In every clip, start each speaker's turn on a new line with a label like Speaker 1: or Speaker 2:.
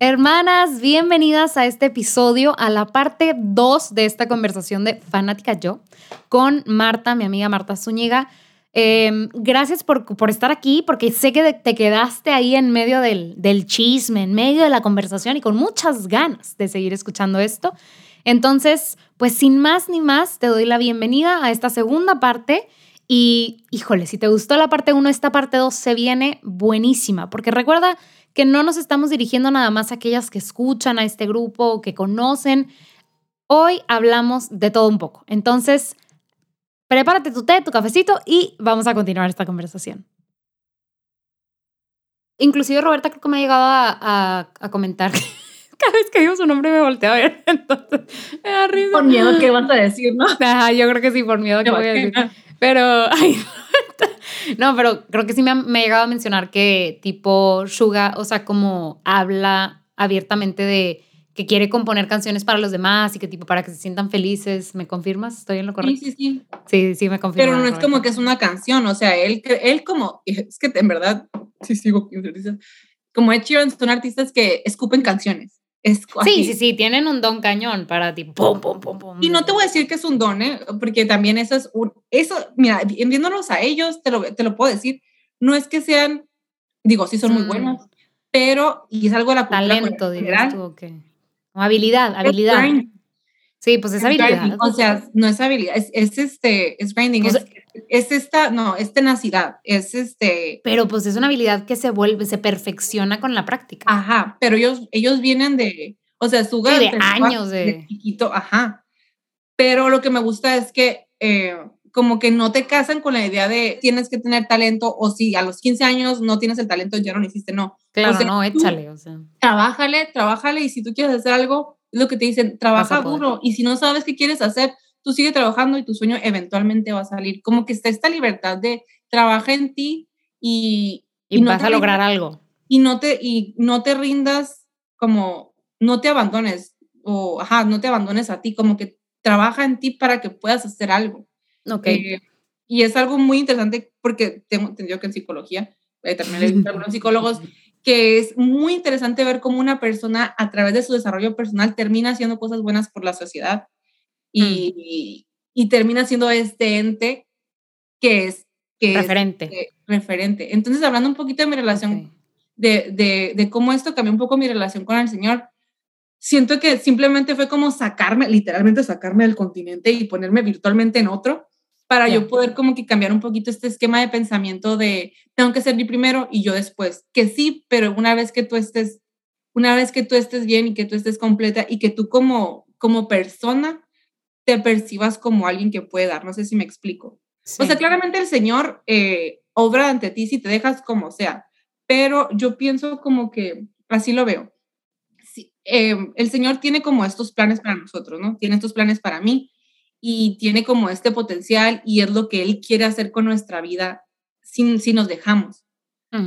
Speaker 1: Hermanas, bienvenidas a este episodio, a la parte 2 de esta conversación de Fanática Yo con Marta, mi amiga Marta Zúñiga. Em, gracias por, por, estar aquí, porque sé que te quedaste ahí en medio del, del chisme, en medio de la conversación y con muchas ganas de seguir escuchando esto. Entonces, pues sin más ni más, te doy la bienvenida a esta segunda parte. Y híjole, si te gustó la parte 1, esta parte 2 se viene buenísima, porque recuerda que no nos estamos dirigiendo nada más a aquellas que escuchan a este grupo o que conocen. Hoy hablamos de todo un poco. Entonces, prepárate tu té, tu cafecito y vamos a continuar esta conversación. Inclusive Roberta creo que me ha llegado a, a, comentar que cada vez que digo su nombre me voltea a ver, entonces me da risa.
Speaker 2: Por miedo que vas a decir, ¿no?
Speaker 1: yo creo que sí, por miedo que voy a decir. Pero, ay, no, pero creo que sí me ha, me llegado a mencionar que tipo Suga, o sea, como habla abiertamente de que quiere componer canciones para los demás y que tipo para que se sientan felices. ¿Me confirmas? ¿Estoy en lo correcto?
Speaker 2: Sí, sí, sí.
Speaker 1: Sí, sí, me confirma.
Speaker 2: Pero no es como que es una canción, o sea, él, él como, es que en verdad, sí sigo, como Ed Sheeran son artistas que escupen canciones
Speaker 1: sí, sí, sí, tienen un don cañón para ti. Pum, pum, pum, pum.
Speaker 2: Y no te voy a decir que es un don, ¿eh? porque también eso es un, eso, mira, viéndolos a ellos, te lo, te lo puedo decir, no es que sean, digo, sí son muy mm. buenos, pero, y es algo de la
Speaker 1: cultura Talento, digas tú, okay. habilidad, habilidad. Sí, pues es, habilidad.
Speaker 2: o sea, no es habilidad, es, es este, es grinding, es, es, esta, no, es tenacidad, es este.
Speaker 1: Pero pues es una habilidad que se vuelve, se perfecciona con la práctica.
Speaker 2: Ajá, pero ellos, ellos vienen de, o sea, su
Speaker 1: sí, de años de...
Speaker 2: de... chiquito, ajá. Pero lo que me gusta es que eh, como que no te casan con la idea de tienes que tener talento o si a los 15 años no tienes el talento ya no lo hiciste, no.
Speaker 1: Claro, no, échale, o sea.
Speaker 2: Trabájale, trabájale y si tú quieres hacer algo, lo que te dicen, trabaja duro y si no sabes qué quieres hacer, tú sigue trabajando y tu sueño eventualmente va a salir. Como que está esta libertad de trabajar en ti y...
Speaker 1: Y, vas a lograr algo.
Speaker 2: Y no, te, y no te rindas como, no te abandones o, ajá, no te abandones a ti, como que trabaja en ti para que puedas hacer algo.
Speaker 1: Ok.
Speaker 2: Eh, y es algo muy interesante porque tengo entendido que en psicología, eh, también le a algunos psicólogos, que es muy interesante ver cómo una persona a través de su desarrollo personal termina haciendo cosas buenas por la sociedad y, mm. y termina siendo este ente que es... Que
Speaker 1: referente.
Speaker 2: Es, referente. Entonces, hablando un poquito de mi relación, de, de, de cómo esto cambió un poco mi relación con el Señor, siento que simplemente fue como sacarme, literalmente sacarme del continente y ponerme virtualmente en otro para yo poder como que cambiar un poquito este esquema de pensamiento de tengo que ser mi primero y yo después. Que sí, pero una vez que tú estés, una vez que tú estés bien y que tú estés completa y que tú como, como persona te percibas como alguien que puede dar. No sé si me explico. O sea, claramente el Señor eh, obra ante ti si te dejas como sea, pero yo pienso como que así lo veo. Eh, el Señor tiene como estos planes para nosotros, ¿no? Tiene estos planes para mí y tiene como este potencial y es lo que Él quiere hacer con nuestra vida si, si nos dejamos.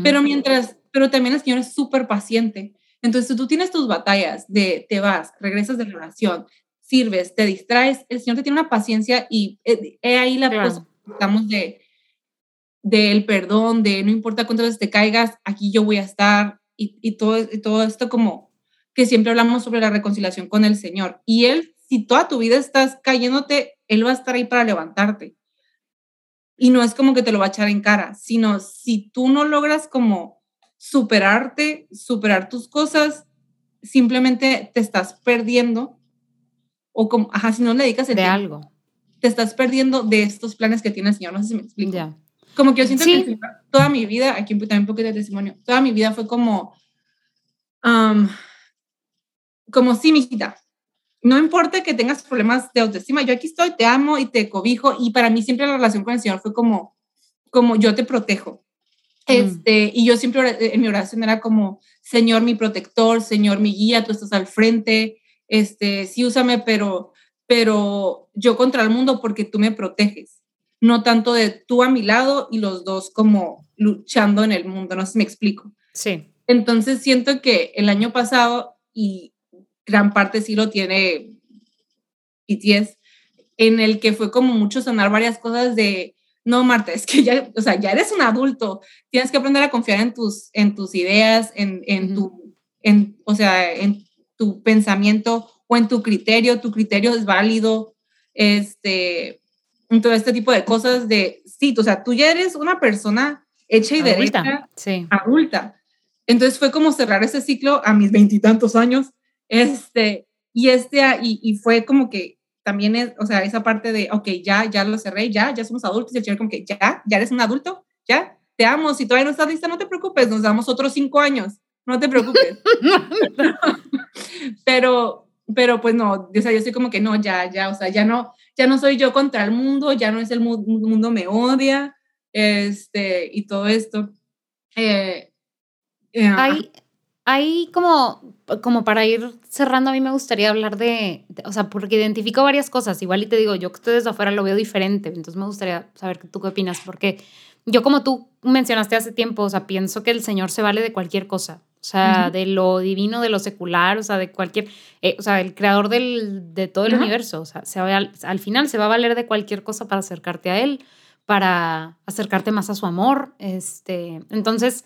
Speaker 2: Pero mientras, pero también el Señor es súper paciente. Entonces, tú tienes tus batallas de te vas, regresas de la oración, sirves, te distraes, el Señor te tiene una paciencia y eh, ahí la cosa, estamos de del perdón, de no importa cuántas veces te caigas, aquí yo voy a estar y, y todo, y todo esto como que siempre hablamos sobre la reconciliación con el Señor. Y Él si toda tu vida estás cayéndote, Él va a estar ahí para levantarte. Y no es como que te lo va a echar en cara, sino si tú no logras como superarte, superar tus cosas, simplemente te estás perdiendo o como, ajá, si no le dedicas
Speaker 1: el de algo.
Speaker 2: Te estás perdiendo de estos planes que tiene el Señor, no sé si me explico. Como que yo siento que toda mi vida, aquí también un poquito de testimonio, toda mi vida fue como, como sí, mijita, no importa que tengas problemas de autoestima, yo aquí estoy, te amo y te cobijo y para mí siempre la relación con el Señor fue como, como yo te protejo. Este, y yo siempre en mi oración era como, Señor, mi protector, Señor, mi guía, tú estás al frente, este, sí, úsame, pero, pero yo contra el mundo porque tú me proteges, no tanto de tú a mi lado y los dos como luchando en el mundo, no sé si me explico.
Speaker 1: Sí.
Speaker 2: Entonces siento que el año pasado, y gran parte sí lo tiene BTS, en el que fue como mucho sonar varias cosas de, no, Marta, es que ya, o sea, ya eres un adulto, tienes que aprender a confiar en tus, en tus ideas, en, en tu, en, o sea, en tu pensamiento o en tu criterio, tu criterio es válido, este, todo este tipo de cosas de, sí, o sea, tú ya eres una persona hecha y adulta, derecha,
Speaker 1: sí.
Speaker 2: adulta. Entonces fue como cerrar ese ciclo a mis veintitantos años, este, y este, y, y fue como que también es, o sea, esa parte de, ok, ya, ya lo cerré, ya, ya somos adultos, y el Señor como que, ya, ya eres un adulto, ya, te amo, si todavía no estás lista, no te preocupes, nos damos otros cinco años, no te preocupes. pero, pero pues no, o sea, yo estoy como que no, ya, ya, o sea, ya no, ya no soy yo contra el mundo, ya no es el mundo me odia, este, y todo esto. Eh,
Speaker 1: eh, hay, hay como, como para ir cerrando, a mí me gustaría hablar de, o sea, porque identifico varias cosas, igual y te digo, yo que estoy desde afuera lo veo diferente, entonces me gustaría saber tú qué opinas, porque yo como tú mencionaste hace tiempo, o sea, pienso que el Señor se vale de cualquier cosa, o sea, de lo divino, de lo secular, o sea, de cualquier, eh, o sea, el creador del, de todo el universo, o sea, se va, al, al final se va a valer de cualquier cosa para acercarte a Él, para acercarte más a su amor, este, entonces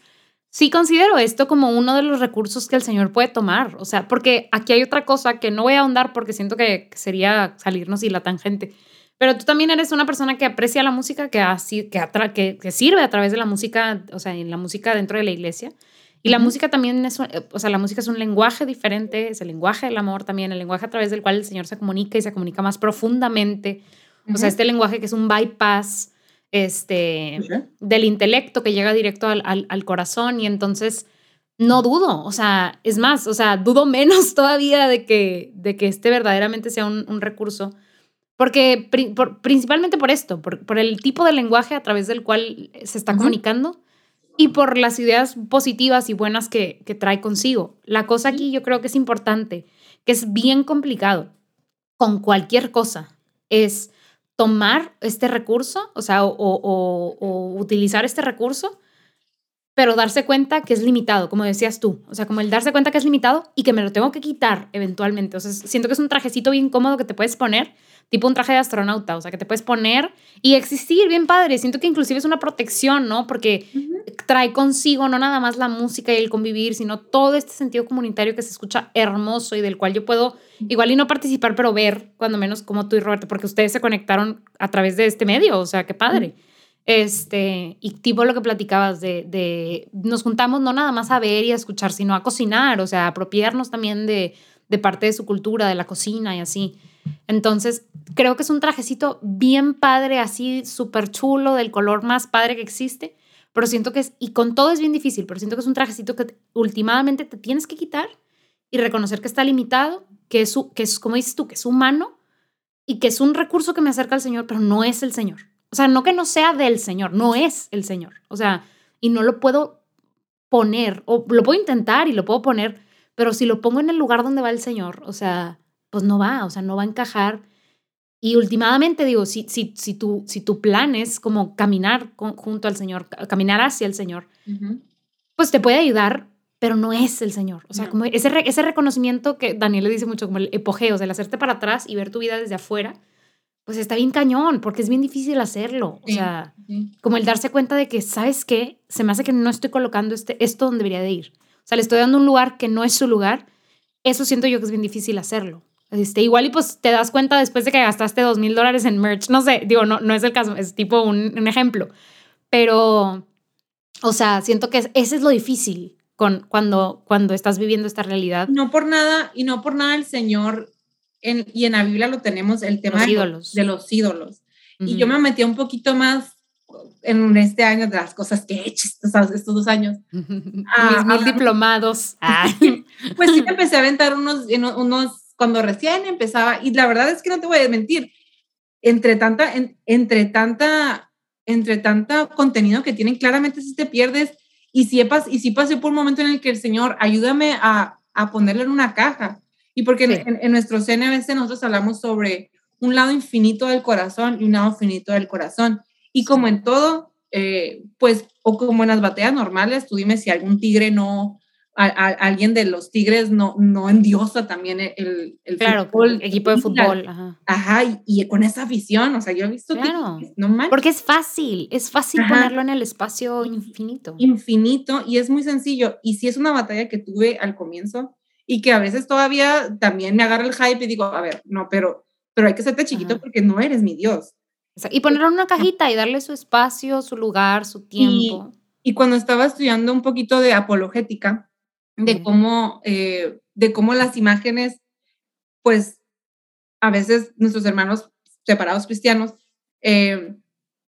Speaker 1: sí considero esto como uno de los recursos que el Señor puede tomar. O sea, porque aquí hay otra cosa que no voy a ahondar porque siento que sería salirnos y la tangente. Pero tú también eres una persona que aprecia la música, que, así, que, que, que, sirve a través de la música, o sea, en la música dentro de la iglesia. Y la música también es, o sea, la música es un lenguaje diferente, es el lenguaje del amor también, el lenguaje a través del cual el Señor se comunica y se comunica más profundamente. O sea, este lenguaje que es un bypass este, del intelecto que llega directo al, al, corazón y entonces no dudo, o sea, es más, o sea, dudo menos todavía de que, de que este verdaderamente sea un, un recurso, porque principalmente por esto, por, por, el tipo de lenguaje a través del cual se está comunicando y por las ideas positivas y buenas que, que trae consigo. La cosa aquí yo creo que es importante, que es bien complicado con cualquier cosa, es tomar este recurso, o sea, o, utilizar este recurso, pero darse cuenta que es limitado, como decías tú, o sea, como el darse cuenta que es limitado y que me lo tengo que quitar eventualmente. O sea, siento que es un trajecito bien cómodo que te puedes poner tipo un traje de astronauta, o sea, que te puedes poner y existir bien padre. Siento que inclusive es una protección, ¿no? Porque trae consigo no nada más la música y el convivir, sino todo este sentido comunitario que se escucha hermoso y del cual yo puedo igual y no participar, pero ver, cuando menos como tú y Roberto, porque ustedes se conectaron a través de este medio, o sea, qué padre. Este, y tipo lo que platicabas de, de, nos juntamos no nada más a ver y a escuchar, sino a cocinar, o sea, apropiarnos también de, de parte de su cultura, de la cocina y así. Entonces, creo que es un trajecito bien padre, así súper chulo, del color más padre que existe, pero siento que es, y con todo es bien difícil, pero siento que es un trajecito que últimamente te tienes que quitar y reconocer que está limitado, que es, que es, como dices tú, que es humano y que es un recurso que me acerca al Señor, pero no es el Señor. O sea, no que no sea del Señor, no es el Señor. O sea, y no lo puedo poner, o lo puedo intentar y lo puedo poner, pero si lo pongo en el lugar donde va el Señor, o sea, pues no va, o sea, no va a encajar. Y últimamente digo, si, si, si, tu, si tu plan es como caminar junto al Señor, caminar hacia el Señor, pues te puede ayudar, pero no es el Señor. O sea, como ese, ese reconocimiento que Daniel le dice mucho, como el epogeo, o sea, el hacerte para atrás y ver tu vida desde afuera, pues está bien cañón, porque es bien difícil hacerlo. O sea, como el darse cuenta de que, ¿sabes qué? Se me hace que no estoy colocando este, esto donde debería de ir. O sea, le estoy dando un lugar que no es su lugar. Eso siento yo que es bien difícil hacerlo. Este, igual y pues te das cuenta después de que gastaste dos mil dólares en merch. No sé, digo, no, no es el caso, es tipo un, un ejemplo. Pero, o sea, siento que ese es lo difícil con, cuando, cuando estás viviendo esta realidad.
Speaker 2: No por nada, y no por nada el Señor, en, y en la Biblia lo tenemos, el tema de, ídolos. de los ídolos. Y yo me metí un poquito más en este año de las cosas que he hecho estos, estos dos años.
Speaker 1: Mis mil diplomados.
Speaker 2: pues sí, empecé a aventar unos, unos cuando recién empezaba, y la verdad es que no te voy a mentir, entre tanta, entre tanta entre tanto contenido que tienen, claramente si te pierdes y si, y si pasé por un momento en el que el Señor, ayúdame a, a ponerlo en una caja. Y porque en, en, nuestro CNBC nosotros hablamos sobre un lado infinito del corazón y un lado finito del corazón. Y como en todo, eh, pues, o como en las batallas normales, tú dime si algún tigre no, a, alguien de los tigres no, no endiosa también el, el
Speaker 1: claro, fútbol, equipo de fútbol.
Speaker 2: Ajá, ajá y, con esa visión, o sea, yo he visto
Speaker 1: claro. no mal. Porque es fácil, es fácil ponerlo en el espacio infinito.
Speaker 2: Infinito, y es muy sencillo. Y si es una batalla que tuve al comienzo y que a veces todavía también me agarra el hype y digo, a ver, no, pero, pero hay que serte chiquito porque no eres mi Dios.
Speaker 1: Y ponerlo en una cajita y darle su espacio, su lugar, su tiempo.
Speaker 2: Y, y cuando estaba estudiando un poquito de apologética, de cómo, eh, de cómo las imágenes, pues a veces nuestros hermanos separados cristianos, eh,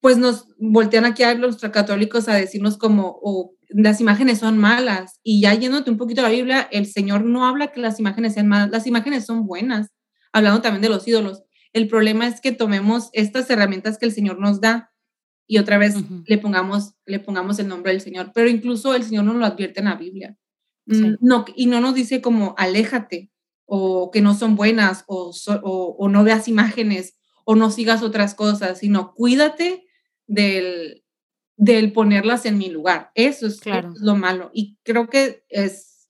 Speaker 2: pues nos voltean aquí a los católicos a decirnos como, o las imágenes son malas. Y ya yéndote un poquito a la Biblia, el Señor no habla que las imágenes sean malas, las imágenes son buenas, hablando también de los ídolos. El problema es que tomemos estas herramientas que el Señor nos da y otra vez le, pongamos, le pongamos el nombre del Señor. Pero incluso el Señor nos lo advierte en la Biblia. Mm, no, y no nos dice como aléjate o que no son buenas o, o, no veas imágenes o no sigas otras cosas, sino cuídate del, del ponerlas en mi lugar. Eso es, claro. lo malo. Y creo que es,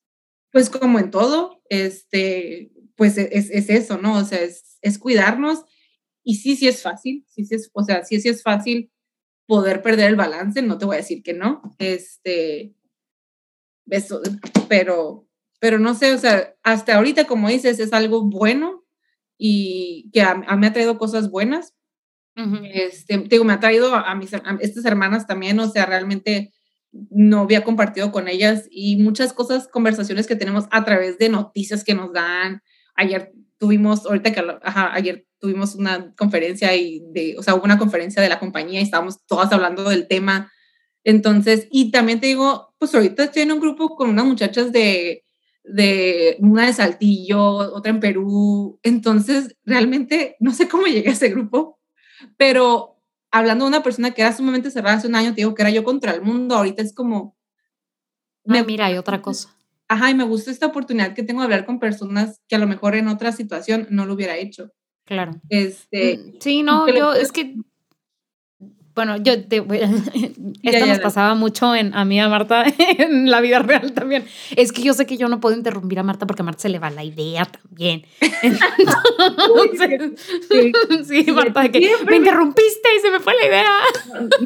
Speaker 2: pues como en todo, este, pues e, es, es eso, ¿no? O sea, es, es, cuidarnos. Y sí, sí es fácil, sí, sí es, o sea, sí, sí es fácil poder perder el balance, no te voy a decir que no. Este, eso, pero, pero no sé, o sea, hasta ahorita, como dices, es algo bueno y que a, mí me ha traído cosas buenas. Este, digo, me ha traído a, mis, estas hermanas también, o sea, realmente no había compartido con ellas y muchas cosas, conversaciones que tenemos a través de noticias que nos dan. Ayer tuvimos, ahorita que, ajá, ayer tuvimos una conferencia y de, o sea, hubo una conferencia de la compañía y estábamos todas hablando del tema entonces, y también te digo, pues ahorita estoy en un grupo con unas muchachas de, de una de Saltillo, otra en Perú. Entonces, realmente no sé cómo llegué a ese grupo, pero hablando de una persona que era sumamente cerrada hace un año, te digo que era yo contra el mundo, ahorita es como...
Speaker 1: Me, mira, hay otra cosa.
Speaker 2: Ajá, y me gusta esta oportunidad que tengo de hablar con personas que a lo mejor en otra situación no lo hubiera hecho.
Speaker 1: Claro.
Speaker 2: Este,
Speaker 1: mm, sí, no, yo, es que bueno, yo te, esto nos pasaba mucho en, a mí a Marta en la vida real también. Es que yo sé que yo no puedo interrumpir a Marta porque a Marta se le va la idea también. sí, Marta, que me interrumpiste y se me fue la idea.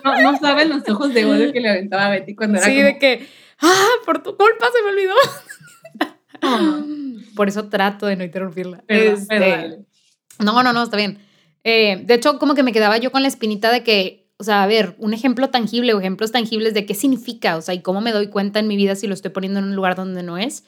Speaker 2: No, no saben los ojos de odio que le aventaba a Betty cuando era
Speaker 1: Sí, de que, ah, por tu culpa se me olvidó. Por eso trato de no interrumpirla. Este, no, no, no, está bien. Eh, de hecho, como que me quedaba yo con la espinita de que o sea, a ver, un ejemplo tangible o ejemplos tangibles de qué significa, o sea, y cómo me doy cuenta en mi vida si lo estoy poniendo en un lugar donde no es.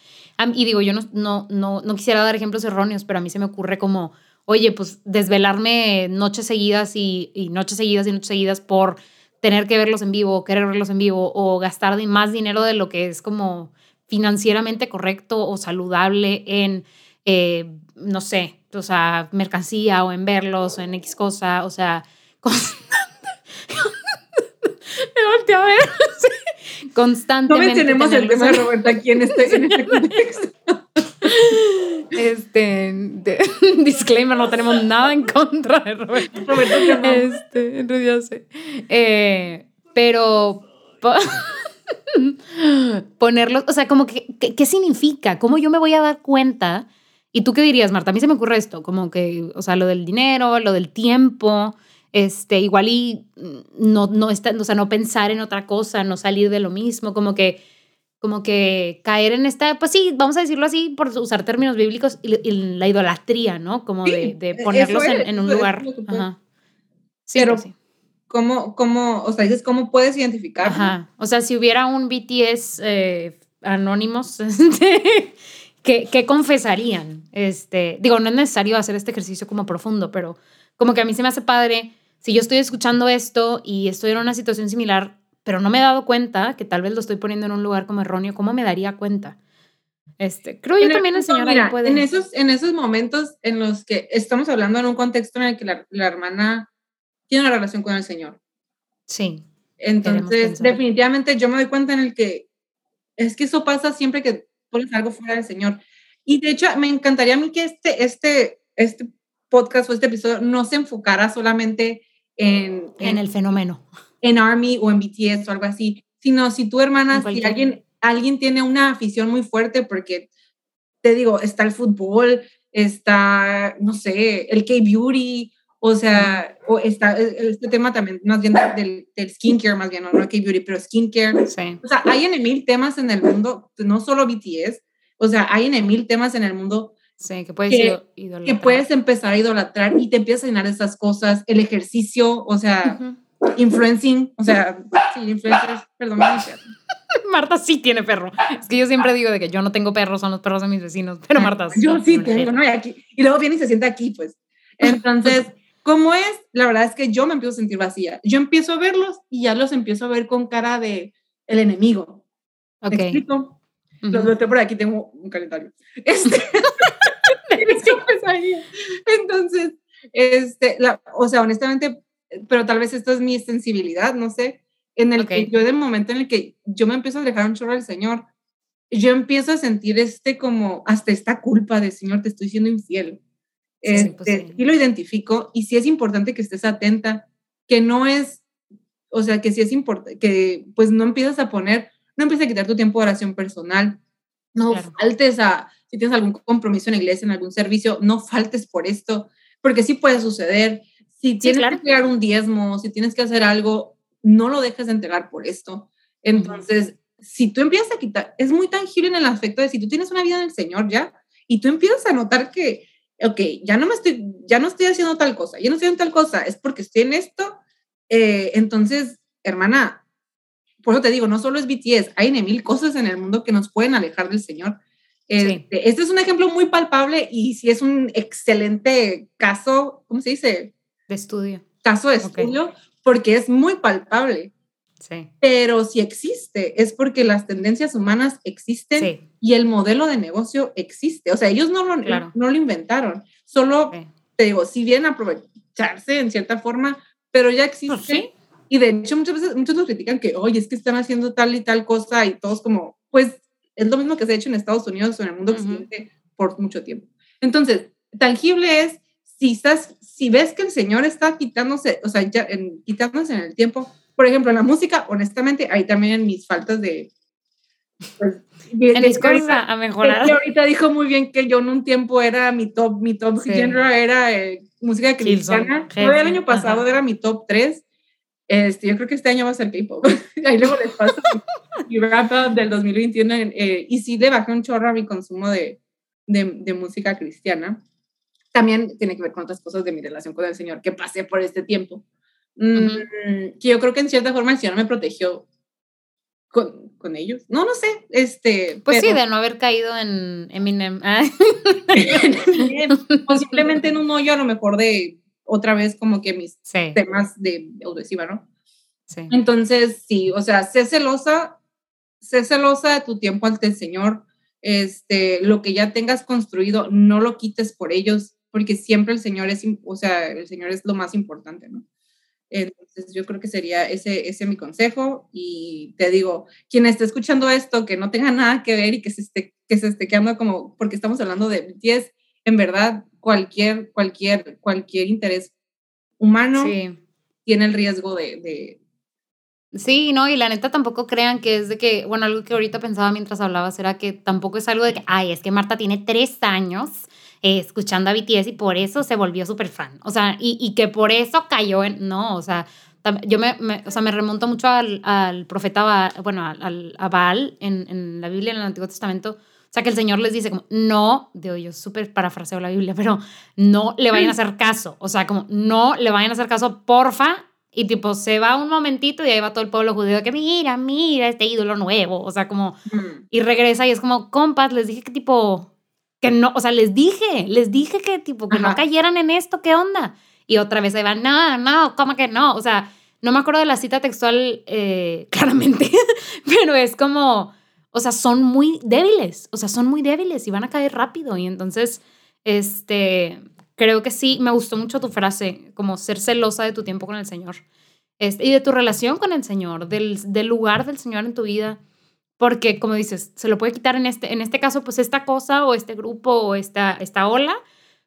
Speaker 1: Y digo, yo no, no, no, no quisiera dar ejemplos erróneos, pero a mí se me ocurre como, oye, pues desvelarme noches seguidas y, noches seguidas y noches seguidas por tener que verlos en vivo, o querer verlos en vivo, o gastar más dinero de lo que es como financieramente correcto o saludable en, eh, no sé, o sea, mercancía o en verlos o en X cosa, o sea, cosas volteé a ver. Constantemente.
Speaker 2: No mencionemos el tema de Roberta aquí en este, en este contexto.
Speaker 1: Este, disclaimer, no tenemos nada en contra de Roberta. Roberta este, en realidad sé. Eh, pero ponerlo, o sea, como que, ¿qué significa? ¿Cómo yo me voy a dar cuenta? ¿Y tú qué dirías, Marta? A mí se me ocurre esto, como que, o sea, lo del dinero, lo del tiempo, este, igual y no, no, está, o sea, no pensar en otra cosa, no salir de lo mismo, como que, como que caer en esta, pues sí, vamos a decirlo así, por usar términos bíblicos, y, la idolatría, ¿no? Como de, de, ponerlos en, un lugar. Ajá.
Speaker 2: Sí, pero, sí. ¿cómo, ¿cómo, o sea, dices, cómo puedes identificar?
Speaker 1: Ajá. O sea, si hubiera un BTS eh, anónimos, este, ¿qué, ¿qué confesarían? Este, digo, no es necesario hacer este ejercicio como profundo, pero como que a mí se me hace padre si yo estoy escuchando esto y estoy en una situación similar, pero no me he dado cuenta que tal vez lo estoy poniendo en un lugar como erróneo, ¿cómo me daría cuenta? Este, creo yo también el Señor
Speaker 2: ahí puede... En esos, en esos momentos en los que estamos hablando en un contexto en el que la, hermana tiene una relación con el Señor.
Speaker 1: Sí.
Speaker 2: Entonces, definitivamente yo me doy cuenta en el que es que eso pasa siempre que pones algo fuera del Señor. Y de hecho, me encantaría a mí que este, este, este podcast o este episodio no se enfocara solamente en,
Speaker 1: en, el fenómeno.
Speaker 2: En Army o en BTS o algo así, sino si tu hermana, si alguien, alguien tiene una afición muy fuerte, porque te digo, está el fútbol, está, no sé, el K-Beauty, o sea, o está este tema también, más bien del, del skincare, más bien, no, no K-Beauty, pero skincare. Sí. O sea, hay en mil temas en el mundo, no solo BTS, o sea, hay en mil temas en el mundo
Speaker 1: Sí, que puedes idolatrar.
Speaker 2: Que puedes empezar a idolatrar y te empiezas a llenar de esas cosas, el ejercicio, o sea, influencing, o sea, sí, influencers, perdón,
Speaker 1: Marta sí tiene perro. Es que yo siempre digo de que yo no tengo perros, son los perros de mis vecinos, pero Marta
Speaker 2: sí. Yo sí tengo, ¿no? Y, aquí, y luego viene y se sienta aquí, pues. Entonces, ¿cómo es? La verdad es que yo me empiezo a sentir vacía. Yo empiezo a verlos y ya los empiezo a ver con cara de el enemigo. Ok. Los veo por aquí, tengo un calendario. Este, Entonces, este, la, o sea, honestamente, pero tal vez esta es mi sensibilidad, no sé, en el que yo, de momento en el que yo me empiezo a dejar un chorro del Señor, yo empiezo a sentir este como, hasta esta culpa de Señor, te estoy siendo infiel. Este, y lo identifico, y sí es importante que estés atenta, que no es, o sea, que sí es importante, que pues no empiezas a poner, no empieces a quitar tu tiempo de oración personal, no faltes a, si tienes algún compromiso en la iglesia, en algún servicio, no faltes por esto, porque sí puede suceder. Si tienes que entregar un diezmo, si tienes que hacer algo, no lo dejes de entregar por esto. Entonces, si tú empiezas a quitar, es muy tangible en el aspecto de si tú tienes una vida en el Señor ya, y tú empiezas a notar que, ok, ya no me estoy, ya no estoy haciendo tal cosa, ya no estoy haciendo tal cosa, es porque estoy en esto, eh, entonces, hermana, por eso te digo, no solo es BTS, hay mil cosas en el mundo que nos pueden alejar del Señor. Este, este, es un ejemplo muy palpable y sí es un excelente caso, ¿cómo se dice?
Speaker 1: De estudio.
Speaker 2: Caso de estudio, porque es muy palpable. Sí. Pero si existe, es porque las tendencias humanas existen y el modelo de negocio existe. O sea, ellos no lo, no lo inventaron. Solo, te digo, si bien aprovecharse en cierta forma, pero ya pues existe. Y de hecho, muchas veces, muchos nos critican que, oye, es que están haciendo tal y tal cosa y todos como, pues, es lo mismo que se ha hecho en Estados Unidos o en el mundo occidente por mucho tiempo. Entonces, tangible es, si estás, si ves que el Señor está quitándose, o sea, ya, en, quitándose en el tiempo, por ejemplo, en la música, honestamente, hay también mis faltas de...
Speaker 1: Pues, en mis cosas a mejorar.
Speaker 2: ahorita dijo muy bien que yo en un tiempo era mi top, mi top sí. era eh, música cristiana. Todavía el año pasado era mi top 3 este, yo creo que este año va a ser K-pop. Ahí luego les paso mi rap del 2021. Eh, y sí le bajé un chorro a mi consumo de, de, de, música cristiana. También tiene que ver con otras cosas de mi relación con el Señor que pasé por este tiempo. Mm, que yo creo que en cierta forma el Señor me protegió con, con ellos. No, no sé. Este,
Speaker 1: pues sí, de no haber caído en Eminem.
Speaker 2: o simplemente en un hoyo a lo mejor de otra vez como que mis temas de autoestima, ¿no? Sí. Entonces, sí, o sea, sé celosa, sé celosa de tu tiempo ante el Señor, este, lo que ya tengas construido, no lo quites por ellos, porque siempre el Señor es, o sea, el Señor es lo más importante, ¿no? Entonces, yo creo que sería ese, ese mi consejo. Y te digo, quien esté escuchando esto, que no tenga nada que ver y que se esté, que se esté quedando como, porque estamos hablando de 10, en verdad, cualquier, cualquier, cualquier interés humano tiene el riesgo de,
Speaker 1: Sí, no, y la neta tampoco crean que es de que, bueno, algo que ahorita pensaba mientras hablabas era que tampoco es algo de que, ay, es que Marta tiene tres años eh, escuchando a BTS y por eso se volvió súper fan. O sea, y, que por eso cayó en, no, o sea, yo me, o sea, me remonto mucho al, al profeta, bueno, al, a Baal en, en la Biblia, en el Antiguo Testamento, sea, que el Señor les dice como, no, digo yo súper parafraseo la Biblia, pero no le vayan a hacer caso. O sea, como, no le vayan a hacer caso, porfa. Y tipo, se va un momentito y ahí va todo el pueblo judío que mira, mira este ídolo nuevo. O sea, como, y regresa y es como, compas, les dije que tipo, que no, o sea, les dije, les dije que tipo, que no cayeran en esto, ¿qué onda? Y otra vez ahí van, no, no, ¿cómo que no? O sea, no me acuerdo de la cita textual eh, claramente, pero es como o sea, son muy débiles, o sea, son muy débiles y van a caer rápido. Y entonces, este, creo que sí, me gustó mucho tu frase, como ser celosa de tu tiempo con el Señor. Este, y de tu relación con el Señor, del, del lugar del Señor en tu vida. Porque, como dices, se lo puede quitar en este, en este caso, pues esta cosa o este grupo o esta, esta ola,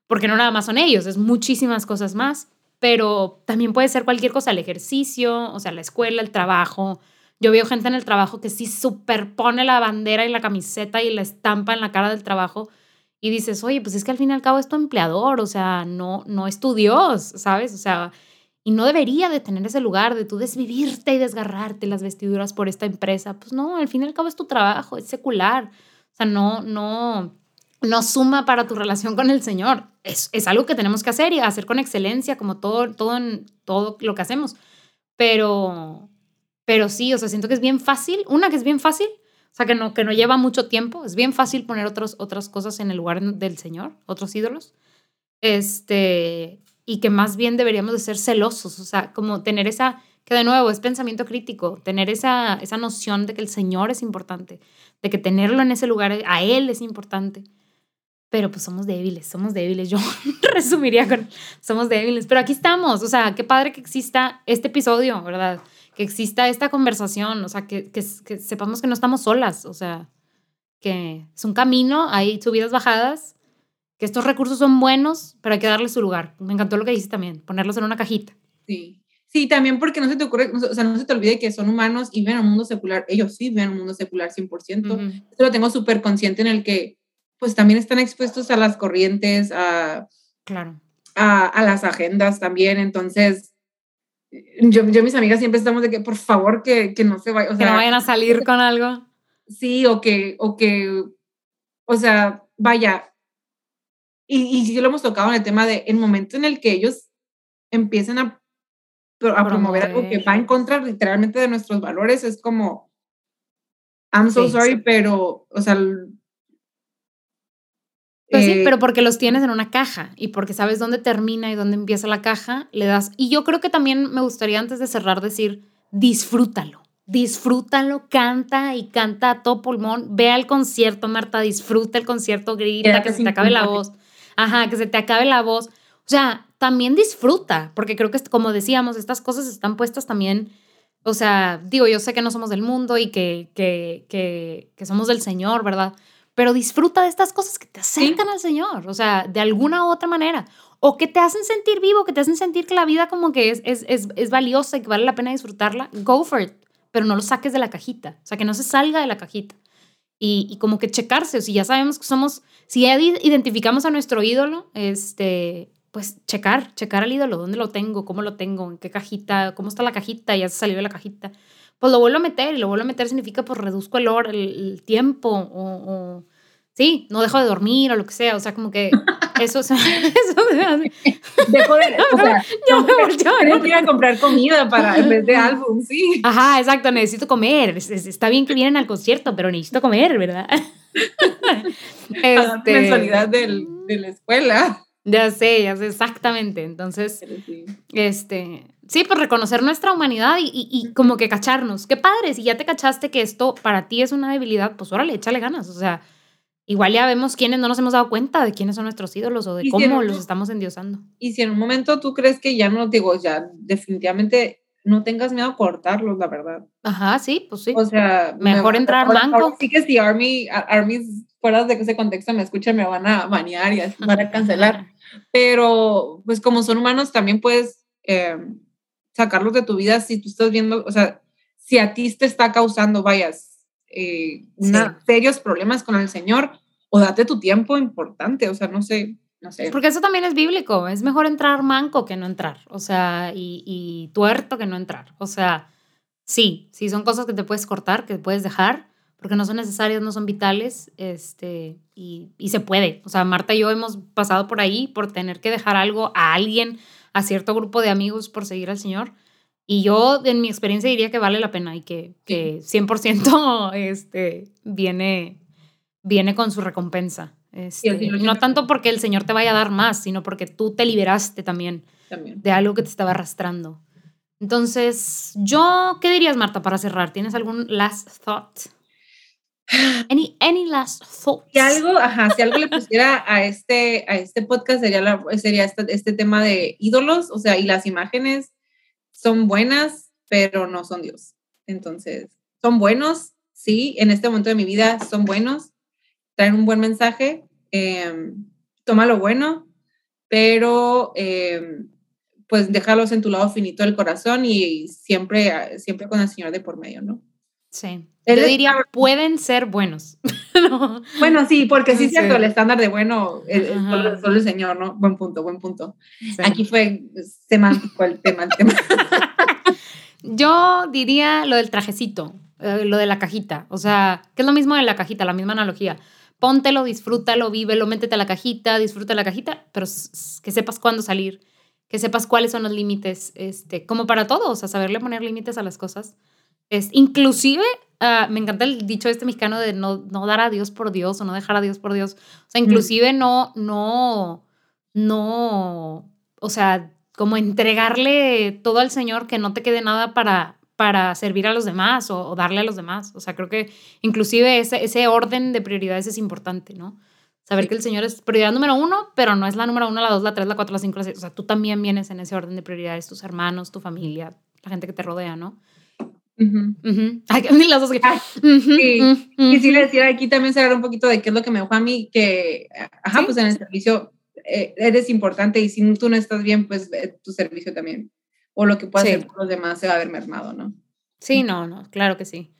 Speaker 1: porque no nada más son ellos, es muchísimas cosas más, pero también puede ser cualquier cosa, el ejercicio, o sea, la escuela, el trabajo. Yo veo gente en el trabajo que sí superpone la bandera y la camiseta y la estampa en la cara del trabajo y dices, oye, pues es que al fin y al cabo es tu empleador, o sea, no, no es tu Dios, ¿sabes? O sea, y no debería de tener ese lugar de tú desvivirte y desgarrarte las vestiduras por esta empresa. Pues no, al fin y al cabo es tu trabajo, es secular. O sea, no, no, no suma para tu relación con el Señor. Es, es algo que tenemos que hacer y hacer con excelencia, como todo, todo, todo lo que hacemos. Pero, pero sí, o sea, siento que es bien fácil. Una, que es bien fácil, o sea, que no, que no lleva mucho tiempo. Es bien fácil poner otros, otras cosas en el lugar del Señor, otros ídolos. Este, y que más bien deberíamos de ser celosos, o sea, como tener esa, que de nuevo es pensamiento crítico, tener esa, esa noción de que el Señor es importante, de que tenerlo en ese lugar a Él es importante. Pero pues somos débiles, somos débiles. Yo resumiría con somos débiles. Pero aquí estamos, o sea, qué padre que exista este episodio, ¿verdad? Que exista esta conversación, o sea, que, que, que sepamos que no estamos solas, o sea, que es un camino, hay subidas, bajadas, que estos recursos son buenos, pero hay que darle su lugar. Me encantó lo que dices también, ponerlos en una cajita.
Speaker 2: Sí. Sí, también porque no se te ocurre, o sea, no se te olvide que son humanos y ven un mundo secular. Ellos sí ven un mundo secular 100%. Eso lo tengo súper consciente en el que, pues también están expuestos a las corrientes, a,
Speaker 1: claro.
Speaker 2: a, a las agendas también. Entonces, yo, yo mis amigas siempre estamos de que, por favor, que, que no se vayan. O
Speaker 1: sea, que no vayan a salir con algo.
Speaker 2: Sí, o que, o que, o sea, vaya, y, y sí lo hemos tocado en el tema de el momento en el que ellos empiecen a, a promover algo que va en contra literalmente de nuestros valores, es como, I'm so sorry, pero, o sea...
Speaker 1: Pues sí, eh, pero porque los tienes en una caja y porque sabes dónde termina y dónde empieza la caja, le das. Y yo creo que también me gustaría antes de cerrar decir, disfrútalo disfrútalo, canta y canta a todo pulmón. Ve al concierto, Marta, disfruta el concierto, grita, que se te acabe la voz. Ajá, que se te acabe la voz. O sea, también disfruta, porque creo que, como decíamos, estas cosas están puestas también. O sea, digo, yo sé que no somos del mundo y que, que, que, que somos del Señor, ¿verdad? Pero disfruta de estas cosas que te acercan al Señor, o sea, de alguna u otra manera. O que te hacen sentir vivo, que te hacen sentir que la vida como que es, es, es, es valiosa y que vale la pena disfrutarla. Go for it, pero no lo saques de la cajita. O sea, que no se salga de la cajita y, y, como que checarse, o si ya sabemos que somos, si ya identificamos a nuestro ídolo, este, pues checar, checar al ídolo, dónde lo tengo, cómo lo tengo, en qué cajita, cómo está la cajita, ya se salió de la cajita, pues lo vuelvo a meter y lo vuelvo a meter significa pues reduzco el, hor, el, tiempo o, o, sí, no dejo de dormir o lo que sea, o sea, como que eso, eso
Speaker 2: me hace. Dejo de, o sea, yo me tengo que ir a comprar comida para, en vez de álbum, sí.
Speaker 1: Ajá, exacto, necesito comer. Está bien que vienen al concierto, pero necesito comer, ¿verdad?
Speaker 2: este, mensualidad del, de la escuela.
Speaker 1: Ya sé, ya sé, exactamente. Entonces, sí. este, sí, pues reconocer nuestra humanidad y, y, y, como que cacharnos. Qué padre, si ya te cachaste que esto para ti es una debilidad, pues órale, échale ganas. O sea, igual ya vemos quiénes no nos hemos dado cuenta de quiénes son nuestros ídolos o de cómo si los estamos endiosando.
Speaker 2: Y si en un momento tú crees que ya no, digo, ya definitivamente no tengas miedo a cortarlos, la verdad.
Speaker 1: Ajá, sí, pues sí.
Speaker 2: O sea,
Speaker 1: mejor me, entrar manco.
Speaker 2: Sí que si Army, Army fuera de ese contexto me escuchan, me van a banear y van a cancelar. Pero, pues como son humanos, también puedes eh, sacarlos de tu vida si tú estás viendo, o sea, si a ti te está causando, vayas, eh, una, sí. serios problemas con el Señor, o date tu tiempo importante, o sea, no sé, no sé.
Speaker 1: Porque eso también es bíblico, es mejor entrar manco que no entrar, o sea, y, y tuerto que no entrar, o sea, sí, sí, son cosas que te puedes cortar, que puedes dejar, porque no son necesarias, no son vitales, este, y, y se puede, o sea, Marta y yo hemos pasado por ahí por tener que dejar algo a alguien, a cierto grupo de amigos por seguir al Señor, y yo, en mi experiencia, diría que vale la pena y que, que 100% este, viene, viene con su recompensa. Este, sí, no tanto porque el Señor te vaya a dar más, sino porque tú te liberaste también,
Speaker 2: también,
Speaker 1: de algo que te estaba arrastrando. Entonces, yo, ¿qué dirías, Marta, para cerrar? ¿Tienes algún last thought? Any, any last thoughts?
Speaker 2: Si algo, ajá, si algo le pusiera a este, a este podcast sería, la, sería este, este tema de ídolos, o sea, y las imágenes son buenas, pero no son Dios. Entonces, son buenos, sí, en este momento de mi vida son buenos, traen un buen mensaje, eh, toma lo bueno, pero eh, pues déjalos en tu lado finito del corazón y siempre, siempre con el Señor de por medio, ¿no?
Speaker 1: Sí. Yo diría, pueden ser buenos.
Speaker 2: Bueno, sí, porque sí es cierto, el estándar de bueno es solo, el Señor, ¿no? Buen punto, buen punto. Aquí fue semántico el tema. El tema.
Speaker 1: Yo diría lo del trajecito, eh, lo de la cajita. O sea, que es lo mismo de la cajita, la misma analogía. Póntelo, disfrútalo, vívelo, métete a la cajita, disfruta la cajita, pero que sepas cuándo salir, que sepas cuáles son los límites, este, como para todos, o sea, saberle poner límites a las cosas. Es, inclusive, ah, me encanta el dicho este mexicano de no, no dar a Dios por Dios o no dejar a Dios por Dios. O sea, inclusive no, no, no, o sea, como entregarle todo al Señor, que no te quede nada para, para servir a los demás o, darle a los demás. O sea, creo que inclusive ese, ese orden de prioridades es importante, ¿no? Saber que el Señor es prioridad número uno, pero no es la número uno, la dos, la tres, la cuatro, la cinco, la seis. O sea, tú también vienes en ese orden de prioridades, tus hermanos, tu familia, la gente que te rodea, ¿no?
Speaker 2: las dos sí. Y sí, le decía aquí también se un poquito de qué es lo que me dejó a mí, que, ajá, pues en el servicio eh, eres importante y si tú no estás bien, pues eh, tu servicio también o lo que pueda hacer por los demás se va a ver mermado, ¿no?
Speaker 1: Sí, no, no, claro que sí.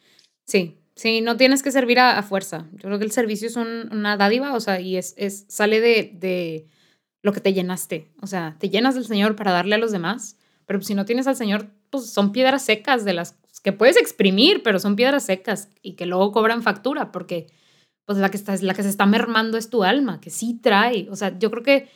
Speaker 1: Sí, sí, no tienes que servir a, fuerza. Yo creo que el servicio es una dádiva, o sea, y es, es sale de, de lo que te llenaste. O sea, te llenas del Señor para darle a los demás, pero si no tienes al Señor, pues son piedras secas de las que puedes exprimir, pero son piedras secas y que luego cobran factura, porque pues la que, está, la que se está mermando es tu alma, que sí trae. O sea, yo creo que,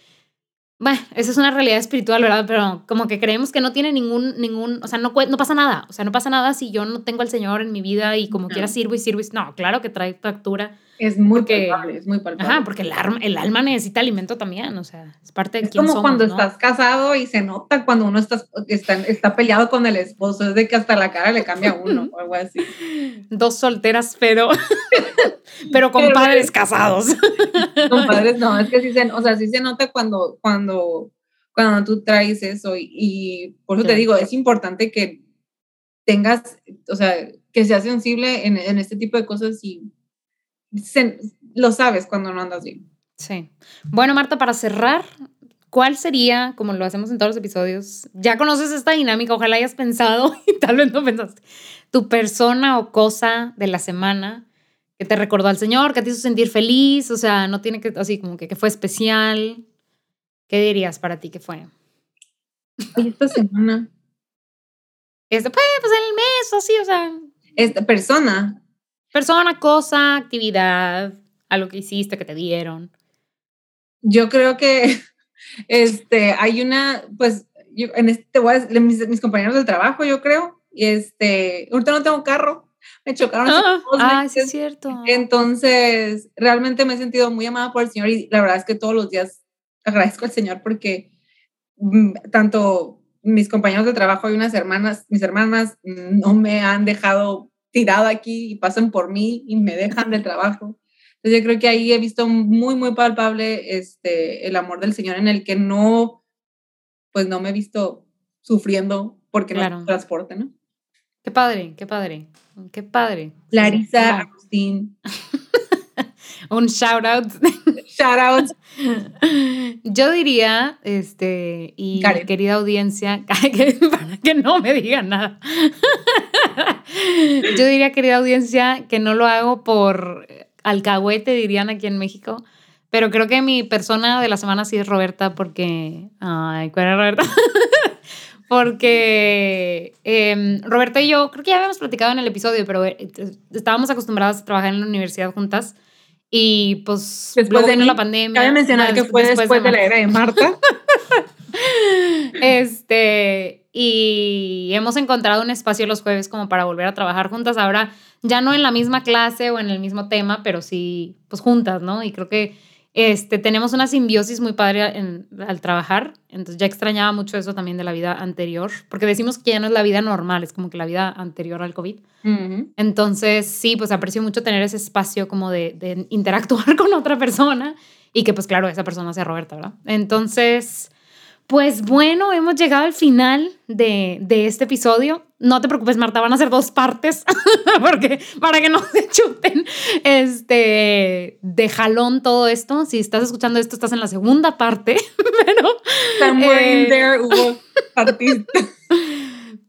Speaker 1: bueno, esa es una realidad espiritual, ¿verdad? Pero como que creemos que no tiene ningún, ningún, o sea, no, no pasa nada. O sea, no pasa nada si yo no tengo al Señor en mi vida y como quiera sirvo y sirvo. Y, no, claro que trae factura
Speaker 2: es muy palpable, es muy palpable.
Speaker 1: Ajá, porque el, el alma necesita alimento también, o sea, es parte de
Speaker 2: es como cuando estás casado y se nota cuando uno está, está, está, peleado con el esposo, es de que hasta la cara le cambia a uno o algo así.
Speaker 1: Dos solteras, pero, pero con padres casados.
Speaker 2: Con padres, no, es que sí se, o sea, sí se nota cuando, cuando, cuando tú traes eso y, por eso te digo, es importante que tengas, o sea, que seas sensible en, en este tipo de cosas y lo sabes cuando no andas bien.
Speaker 1: Sí. Bueno, Marta, para cerrar, ¿cuál sería, como lo hacemos en todos los episodios, ya conoces esta dinámica, ojalá hayas pensado y tal vez no pensaste, tu persona o cosa de la semana que te recordó al Señor, que te hizo sentir feliz, o sea, no tiene que, así como que, que fue especial. ¿Qué dirías para ti que fue?
Speaker 2: esta semana.
Speaker 1: Este, pues, pues el mes, así, o sea.
Speaker 2: Esta persona.
Speaker 1: Persona, cosa, actividad, algo que hiciste, que te dieron.
Speaker 2: Yo creo que este, hay una, pues, yo, en este, mis, mis, compañeros del trabajo, yo creo, este, ahorita no tengo carro, me chocaron.
Speaker 1: Ah, ah sí es cierto.
Speaker 2: Entonces, realmente me he sentido muy amada por el Señor y la verdad es que todos los días agradezco al Señor porque mm, tanto mis compañeros de trabajo y unas hermanas, mis hermanas no me han dejado tirada aquí y pasan por mí y me dejan del trabajo. Entonces yo creo que ahí he visto muy, muy palpable este, el amor del Señor en el que no, pues no me he visto sufriendo porque no transporte, ¿no?
Speaker 1: Qué padre, qué padre, qué padre.
Speaker 2: Larisa Agustín.
Speaker 1: Un shout out.
Speaker 2: Shout out.
Speaker 1: Yo diría, este, y querida audiencia, para que no me digan nada. Yo diría, querida audiencia, que no lo hago por alcahuete, dirían aquí en México. Pero creo que mi persona de la semana sí es Roberta, porque. Ay, ¿cuál era Roberta? porque eh, Roberta y yo, creo que ya habíamos platicado en el episodio, pero eh, estábamos acostumbradas a trabajar en la universidad juntas. Y pues
Speaker 2: después de la pandemia. Cabe mencionar que fue después, de, la era de Marta.
Speaker 1: este, y hemos encontrado un espacio los jueves como para volver a trabajar juntas. Ahora ya no en la misma clase o en el mismo tema, pero sí, pues juntas, ¿no? Y creo que este, tenemos una simbiosis muy padre al trabajar, entonces ya extrañaba mucho eso también de la vida anterior, porque decimos que ya no es la vida normal, es como que la vida anterior al COVID. Entonces, sí, pues aprecio mucho tener ese espacio como de, de, interactuar con otra persona y que pues claro, esa persona sea Roberta, ¿verdad? Entonces, Pues bueno, hemos llegado al final de, de, este episodio. No te preocupes, Marta, van a ser dos partes, porque para que no se chuten este, de jalón todo esto. Si estás escuchando esto, estás en la segunda parte, pero...
Speaker 2: Somewhere in eh, there hubo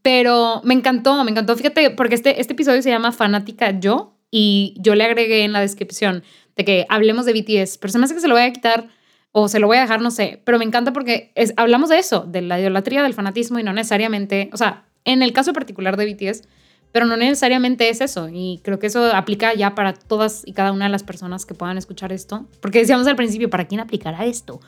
Speaker 1: Pero me encantó, me encantó. Fíjate, porque este, este episodio se llama Fanática Yo y yo le agregué en la descripción de que hablemos de BTS, pero se me hace que se lo voy a quitar o se lo voy a dejar, no sé, pero me encanta porque es, hablamos de eso, de la idolatría, del fanatismo y no necesariamente, o sea, en el caso particular de BTS, pero no necesariamente es eso y creo que eso aplica ya para todas y cada una de las personas que puedan escuchar esto, porque decíamos al principio, ¿para quién aplicará esto?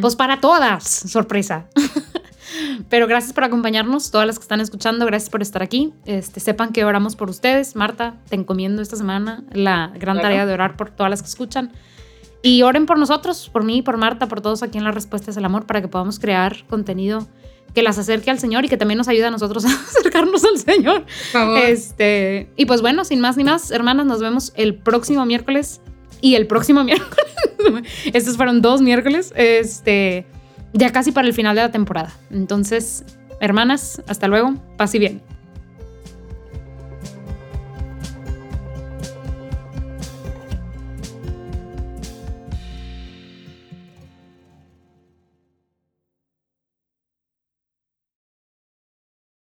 Speaker 1: Pues para todas, sorpresa. Pero gracias por acompañarnos, todas las que están escuchando, gracias por estar aquí. Este, sepan que oramos por ustedes. Marta, te encomiendo esta semana la gran tarea de orar por todas las que escuchan. Y oren por nosotros, por mí, por Marta, por todos aquí en La Respuesta es el Amor, para que podamos crear contenido que las acerque al Señor y que también nos ayude a nosotros a acercarnos al Señor. Este, y pues bueno, sin más ni más, hermanas, nos vemos el próximo miércoles y el próximo miércoles. Estos fueron dos miércoles, este, ya casi para el final de la temporada. Entonces, hermanas, hasta luego, paz y bien.